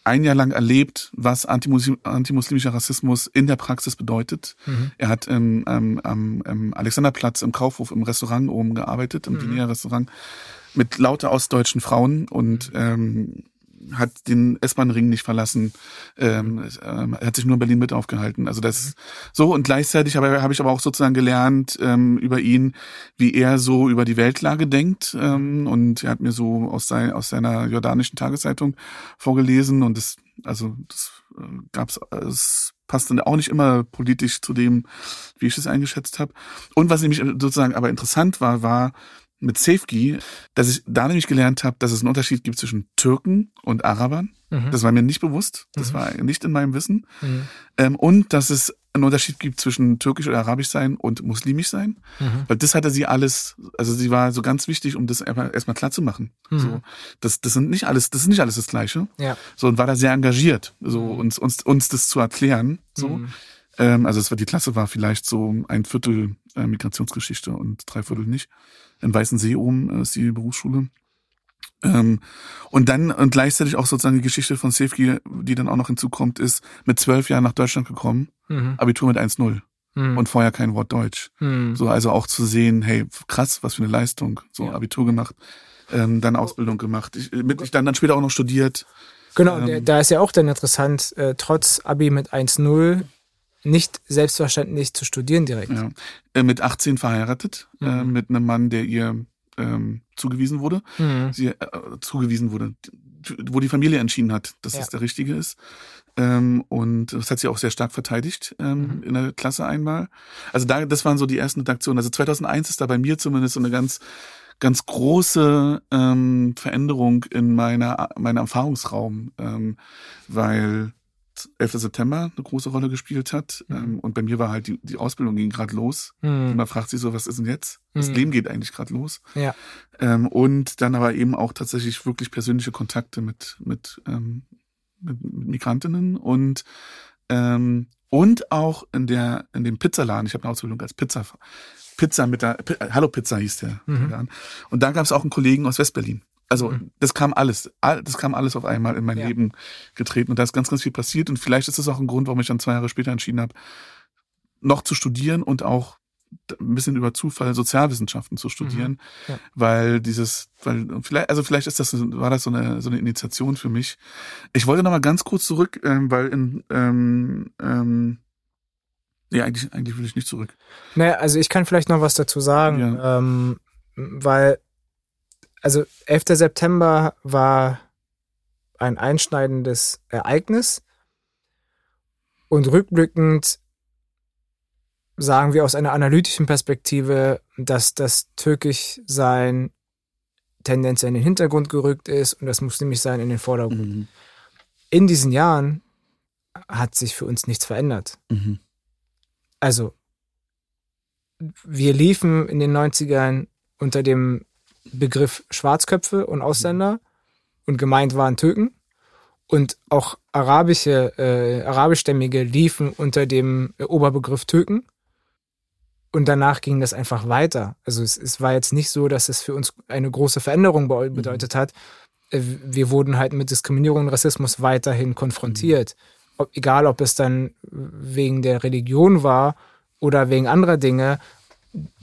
ein Jahr lang erlebt, was antimuslim, antimuslimischer Rassismus in der Praxis bedeutet. Mhm. Er hat ähm, ähm, am Alexanderplatz im Kaufhof im Restaurant oben gearbeitet, im Mhm. Dinner-Restaurant mit lauter ostdeutschen Frauen und ähm, hat den S-Bahn-Ring nicht verlassen, ähm, es, ähm, er hat sich nur in Berlin mit aufgehalten. Also das so und gleichzeitig habe, habe ich aber auch sozusagen gelernt ähm, über ihn, wie er so über die Weltlage denkt. Ähm, und er hat mir so aus, sein, aus seiner jordanischen Tageszeitung vorgelesen. Und das also das äh, gab's es passt dann auch nicht immer politisch zu dem, wie ich es eingeschätzt habe. Und was nämlich sozusagen aber interessant war, war mit Safety, dass ich da nämlich gelernt habe, dass es einen Unterschied gibt zwischen Türken und Arabern. Mhm. Das war mir nicht bewusst. Das Mhm. war nicht in meinem Wissen. Mhm. Ähm, und dass es einen Unterschied gibt zwischen türkisch oder arabisch sein und muslimisch sein. Mhm. Weil das hatte sie alles, also sie war so ganz wichtig, um das erstmal klar zu machen. Mhm. So, das, das sind nicht alles, das ist nicht alles das Gleiche. Ja. So, und war da sehr engagiert, so Mhm. uns, uns, uns das zu erklären. So. Ähm, also es war, die Klasse war vielleicht so ein Viertel äh, Migrationsgeschichte und drei Viertel nicht. In Weißensee oben äh, ist die Berufsschule. Ähm, und dann und gleichzeitig auch sozusagen die Geschichte von Safety, die dann auch noch hinzukommt, ist mit zwölf Jahren nach Deutschland gekommen, Mhm. Abitur mit 1-0 Mhm. und vorher kein Wort Deutsch. Mhm. So, also auch zu sehen, hey, krass, was für eine Leistung. So, Ja. Abitur gemacht, ähm, dann Ausbildung gemacht. Ich, mit, ich dann, dann später auch noch studiert. Genau, Ähm, da ist ja auch dann interessant, äh, trotz Abi mit 1-0 nicht selbstverständlich zu studieren direkt. Ja. Äh, mit 18 verheiratet, äh, Mhm. mit einem Mann, der ihr ähm, zugewiesen wurde. Mhm. Sie äh, zugewiesen wurde. wo die Familie entschieden hat, dass Ja. das der richtige ist. Ähm, und das hat sie auch sehr stark verteidigt ähm, Mhm. in der Klasse einmal. Also da, das waren so die ersten Redaktionen. Also 2001 ist da bei mir zumindest so eine ganz ganz große ähm, Veränderung in meiner meiner Erfahrungsraum, ähm, weil 11. September eine große Rolle gespielt hat Mhm. ähm, und bei mir war halt die, die Ausbildung ging gerade los. Und Hm. man fragt sich so, was ist denn jetzt? Das Mhm. Leben geht eigentlich gerade los. Ja. Ähm, und dann aber eben auch tatsächlich wirklich persönliche Kontakte mit, mit, ähm, mit, Migrantinnen und, ähm, und auch in der, in dem Pizzaladen. Ich habe eine Ausbildung als Pizza, Pizza mit der, äh, Hallo Pizza hieß der Mhm. Und da gab es auch einen Kollegen aus Westberlin. Also Mhm. das kam alles, all, das kam alles auf einmal in mein Ja. Leben getreten und da ist ganz, ganz viel passiert und vielleicht ist das auch ein Grund, warum ich dann zwei Jahre später entschieden habe, noch zu studieren und auch ein bisschen über Zufall Sozialwissenschaften zu studieren, Mhm. Ja. weil dieses, weil vielleicht, also vielleicht ist das, war das so eine so eine Initiation für mich. Ich wollte noch mal ganz kurz zurück, ähm, weil in ähm, ähm, ja eigentlich eigentlich will ich nicht zurück. Naja, also ich kann vielleicht noch was dazu sagen, Ja. ähm, weil, also 11. September war ein einschneidendes Ereignis und rückblickend sagen wir aus einer analytischen Perspektive, dass das Türkischsein tendenziell in den Hintergrund gerückt ist und das Muslimischsein in den Vordergrund. Mhm. In diesen Jahren hat sich für uns nichts verändert. Mhm. also wir liefen in den 90ern unter dem Begriff Schwarzköpfe und Ausländer und gemeint waren Türken und auch arabische, äh, arabischstämmige liefen unter dem äh, Oberbegriff Türken und danach ging das einfach weiter. Also es, es war jetzt nicht so, dass es für uns eine große Veränderung be bedeutet hat. Äh, Wir wurden halt mit Diskriminierung und Rassismus weiterhin konfrontiert. Ob, egal, ob es dann wegen der Religion war oder wegen anderer Dinge,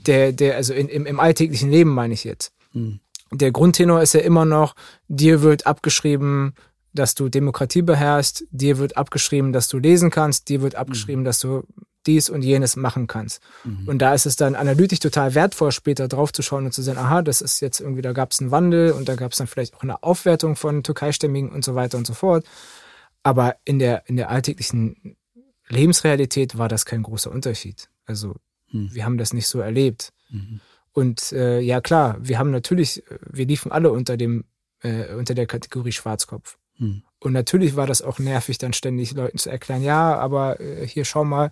der, der, also in, im, im alltäglichen Leben meine ich jetzt. Mhm. Der Grundtenor ist ja immer noch, dir wird abgeschrieben, dass du Demokratie beherrschst, dir wird abgeschrieben, dass du lesen kannst, dir wird abgeschrieben, dass du dies und jenes machen kannst. Mhm. Und da ist es dann analytisch total wertvoll, später drauf zu schauen und zu sehen, aha, das ist jetzt irgendwie, da gab es einen Wandel und da gab es dann vielleicht auch eine Aufwertung von Türkeistämmigen und so weiter und so fort. Aber in der, in der alltäglichen Lebensrealität war das kein großer Unterschied. Also Hm. wir haben das nicht so erlebt. Mhm. Und äh, ja klar, wir haben natürlich, wir liefen alle unter dem, äh, unter der Kategorie Schwarzkopf. Mhm. Und natürlich war das auch nervig, dann ständig Leuten zu erklären, ja, aber äh, hier schau mal,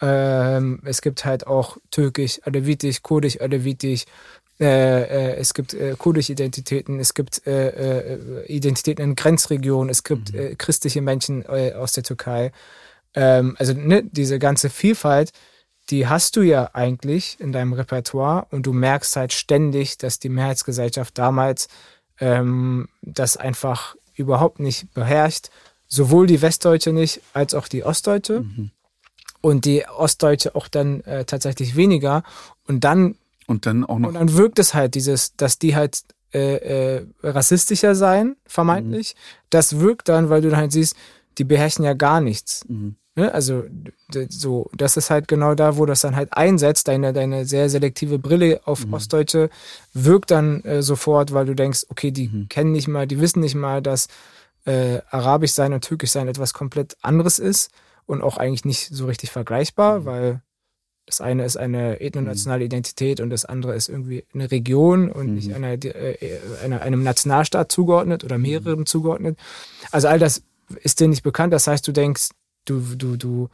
ähm, es gibt halt auch Türkisch, Alevitisch, Kurdisch, Alevitisch, äh, äh, es gibt äh, kurdische Identitäten, es gibt äh, äh, Identitäten in Grenzregionen, es gibt Mhm. äh, christliche Menschen äh, aus der Türkei. Ähm, also ne, diese ganze Vielfalt, die hast du ja eigentlich in deinem Repertoire und du merkst halt ständig, dass die Mehrheitsgesellschaft damals ähm, das einfach überhaupt nicht beherrscht. Sowohl die Westdeutsche nicht, als auch die Ostdeutsche. Mhm. Und die Ostdeutsche auch dann äh, tatsächlich weniger. Und dann, Und dann auch noch und dann wirkt es halt dieses, dass die halt äh, äh, rassistischer sein, vermeintlich. Das wirkt dann, weil du dann halt siehst, die beherrschen ja gar nichts. Mhm. Ne? Also so, das ist halt genau da, wo das dann halt einsetzt. Deine, deine sehr selektive Brille auf Mhm. Ostdeutsche wirkt dann äh, sofort, weil du denkst, okay, die Mhm. kennen nicht mal, die wissen nicht mal, dass äh, Arabisch sein und Türkisch sein etwas komplett anderes ist und auch eigentlich nicht so richtig vergleichbar, Mhm. weil das eine ist eine ethnonationale Identität und das andere ist irgendwie eine Region und Mhm. nicht einer, äh, einer, einem Nationalstaat zugeordnet oder mehreren zugeordnet. Also all das ist dir nicht bekannt. Das heißt, du denkst, du, du, du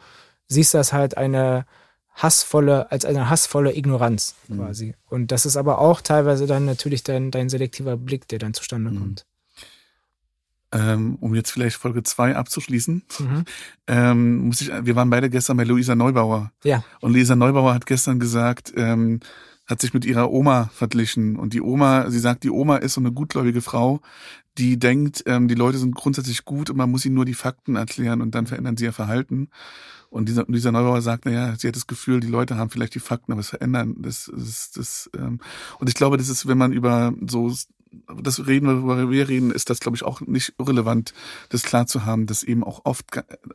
siehst das halt eine hassvolle, als eine hassvolle Ignoranz Mhm. quasi. Und das ist aber auch teilweise dann natürlich dein, dein selektiver Blick, der dann zustande Mhm. kommt. ähm, um jetzt vielleicht Folge zwei abzuschließen, Mhm. ähm, muss ich, wir waren beide gestern bei Luisa Neubauer Ja. und Luisa Neubauer hat gestern gesagt, ähm, hat sich mit ihrer Oma verglichen und die Oma, sie sagt, die Oma ist so eine gutgläubige Frau, die denkt, ähm, die Leute sind grundsätzlich gut und man muss ihnen nur die Fakten erklären und dann verändern sie ihr Verhalten. Und dieser, dieser Neubauer sagt, naja, sie hat das Gefühl, die Leute haben vielleicht die Fakten, aber es verändern. Das, das, das, ähm, und ich glaube, das ist, wenn man über so das reden, worüber wir reden, ist das, glaube ich, auch nicht irrelevant, das klar zu haben, dass eben auch oft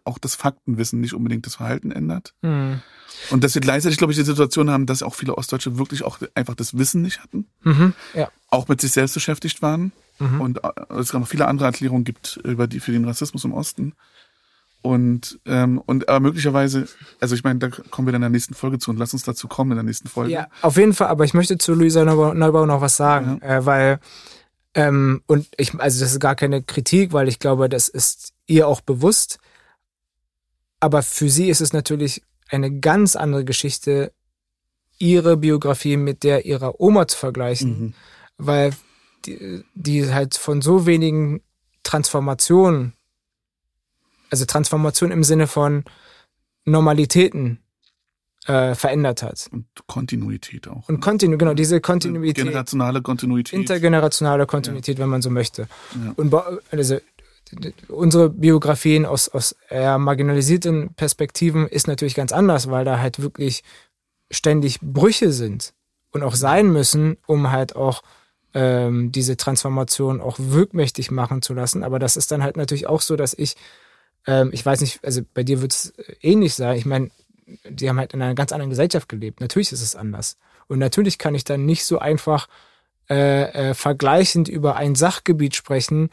auch das Faktenwissen nicht unbedingt das Verhalten ändert. Mhm. Und dass wir gleichzeitig, glaube ich, die Situation haben, dass auch viele Ostdeutsche wirklich auch einfach das Wissen nicht hatten, Mhm. Ja. auch mit sich selbst beschäftigt waren. Mhm. und äh, es noch viele andere Erklärungen gibt über die für den Rassismus im Osten. Und, ähm, und aber möglicherweise, also ich meine, da kommen wir dann in der nächsten Folge zu und lass uns dazu kommen in der nächsten Folge. Ja, auf jeden Fall, aber ich möchte zu Luisa Neubau, Neubau noch was sagen, ja. äh, weil ähm, und ich, also das ist gar keine Kritik, weil ich glaube, das ist ihr auch bewusst. Aber für sie ist es natürlich eine ganz andere Geschichte, ihre Biografie mit der ihrer Oma zu vergleichen, mhm. weil die, die halt von so wenigen Transformationen also Transformation im Sinne von Normalitäten äh, verändert hat. Und Kontinuität auch. Und Kontinu, genau, diese Kontinuität. Generationale Kontinuität. Intergenerationale Kontinuität, ja. wenn man so möchte. Ja. Und also unsere Biografien aus, aus eher marginalisierten Perspektiven ist natürlich ganz anders, weil da halt wirklich ständig Brüche sind und auch sein müssen, um halt auch ähm, diese Transformation auch wirkmächtig machen zu lassen. Aber das ist dann halt natürlich auch so, dass ich ähm, ich weiß nicht, also bei dir wird es ähnlich sein. Ich meine, die haben halt in einer ganz anderen Gesellschaft gelebt. Natürlich ist es anders. Und natürlich kann ich dann nicht so einfach äh, äh, vergleichend über ein Sachgebiet sprechen,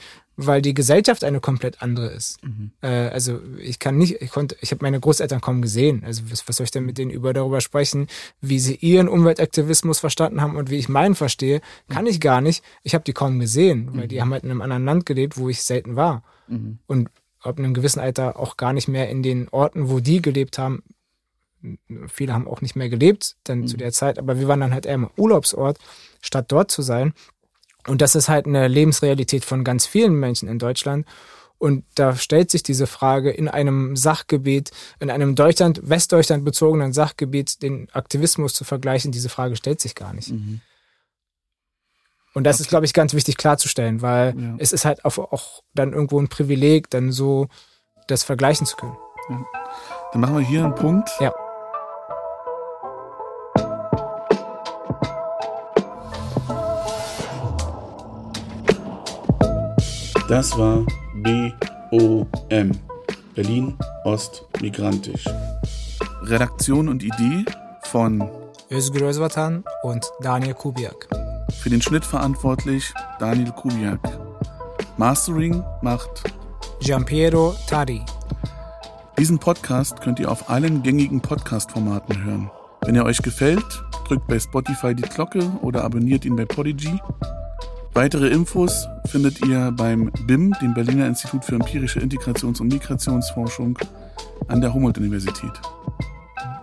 weil die Gesellschaft eine komplett andere ist. Mhm. Äh, also ich kann nicht, ich konnte, ich habe meine Großeltern kaum gesehen. Also was, was soll ich denn mit denen über darüber sprechen, wie sie ihren Umweltaktivismus verstanden haben und wie ich meinen verstehe, kann mhm. ich gar nicht. Ich habe die kaum gesehen, weil mhm. die haben halt in einem anderen Land gelebt, wo ich selten war. Mhm. Und ab einem gewissen Alter auch gar nicht mehr in den Orten, wo die gelebt haben. Viele haben auch nicht mehr gelebt dann mhm. zu der Zeit, aber wir waren dann halt eher im Urlaubsort, statt dort zu sein. Und das ist halt eine Lebensrealität von ganz vielen Menschen in Deutschland. Und da stellt sich diese Frage in einem Sachgebiet, in einem Deutschland, Westdeutschland bezogenen Sachgebiet, den Aktivismus zu vergleichen, diese Frage stellt sich gar nicht. Mhm. Und das okay. ist, glaube ich, ganz wichtig klarzustellen, weil ja. es ist halt auch, dann irgendwo ein Privileg, dann so das vergleichen zu können. Ja. Dann machen wir hier einen Punkt. Ja. Das war BOM, Berlin Ost Migrantisch. Redaktion und Idee von Özgür Özvatan und Daniel Kubiak. Für den Schnitt verantwortlich Daniel Kubiak. Mastering macht Giampiero Tari. Diesen Podcast könnt ihr auf allen gängigen Podcast-Formaten hören. Wenn er euch gefällt, drückt bei Spotify die Glocke oder abonniert ihn bei Podigy. Weitere Infos findet ihr beim BIM, dem Berliner Institut für empirische Integrations- und Migrationsforschung an der Humboldt-Universität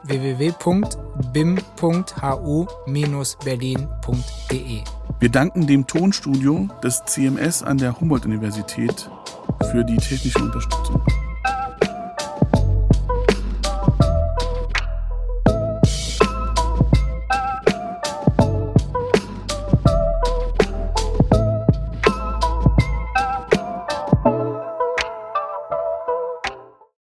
www.bim.hu-berlin.de. Wir danken dem Tonstudio des CMS an der Humboldt-Universität für die technische Unterstützung.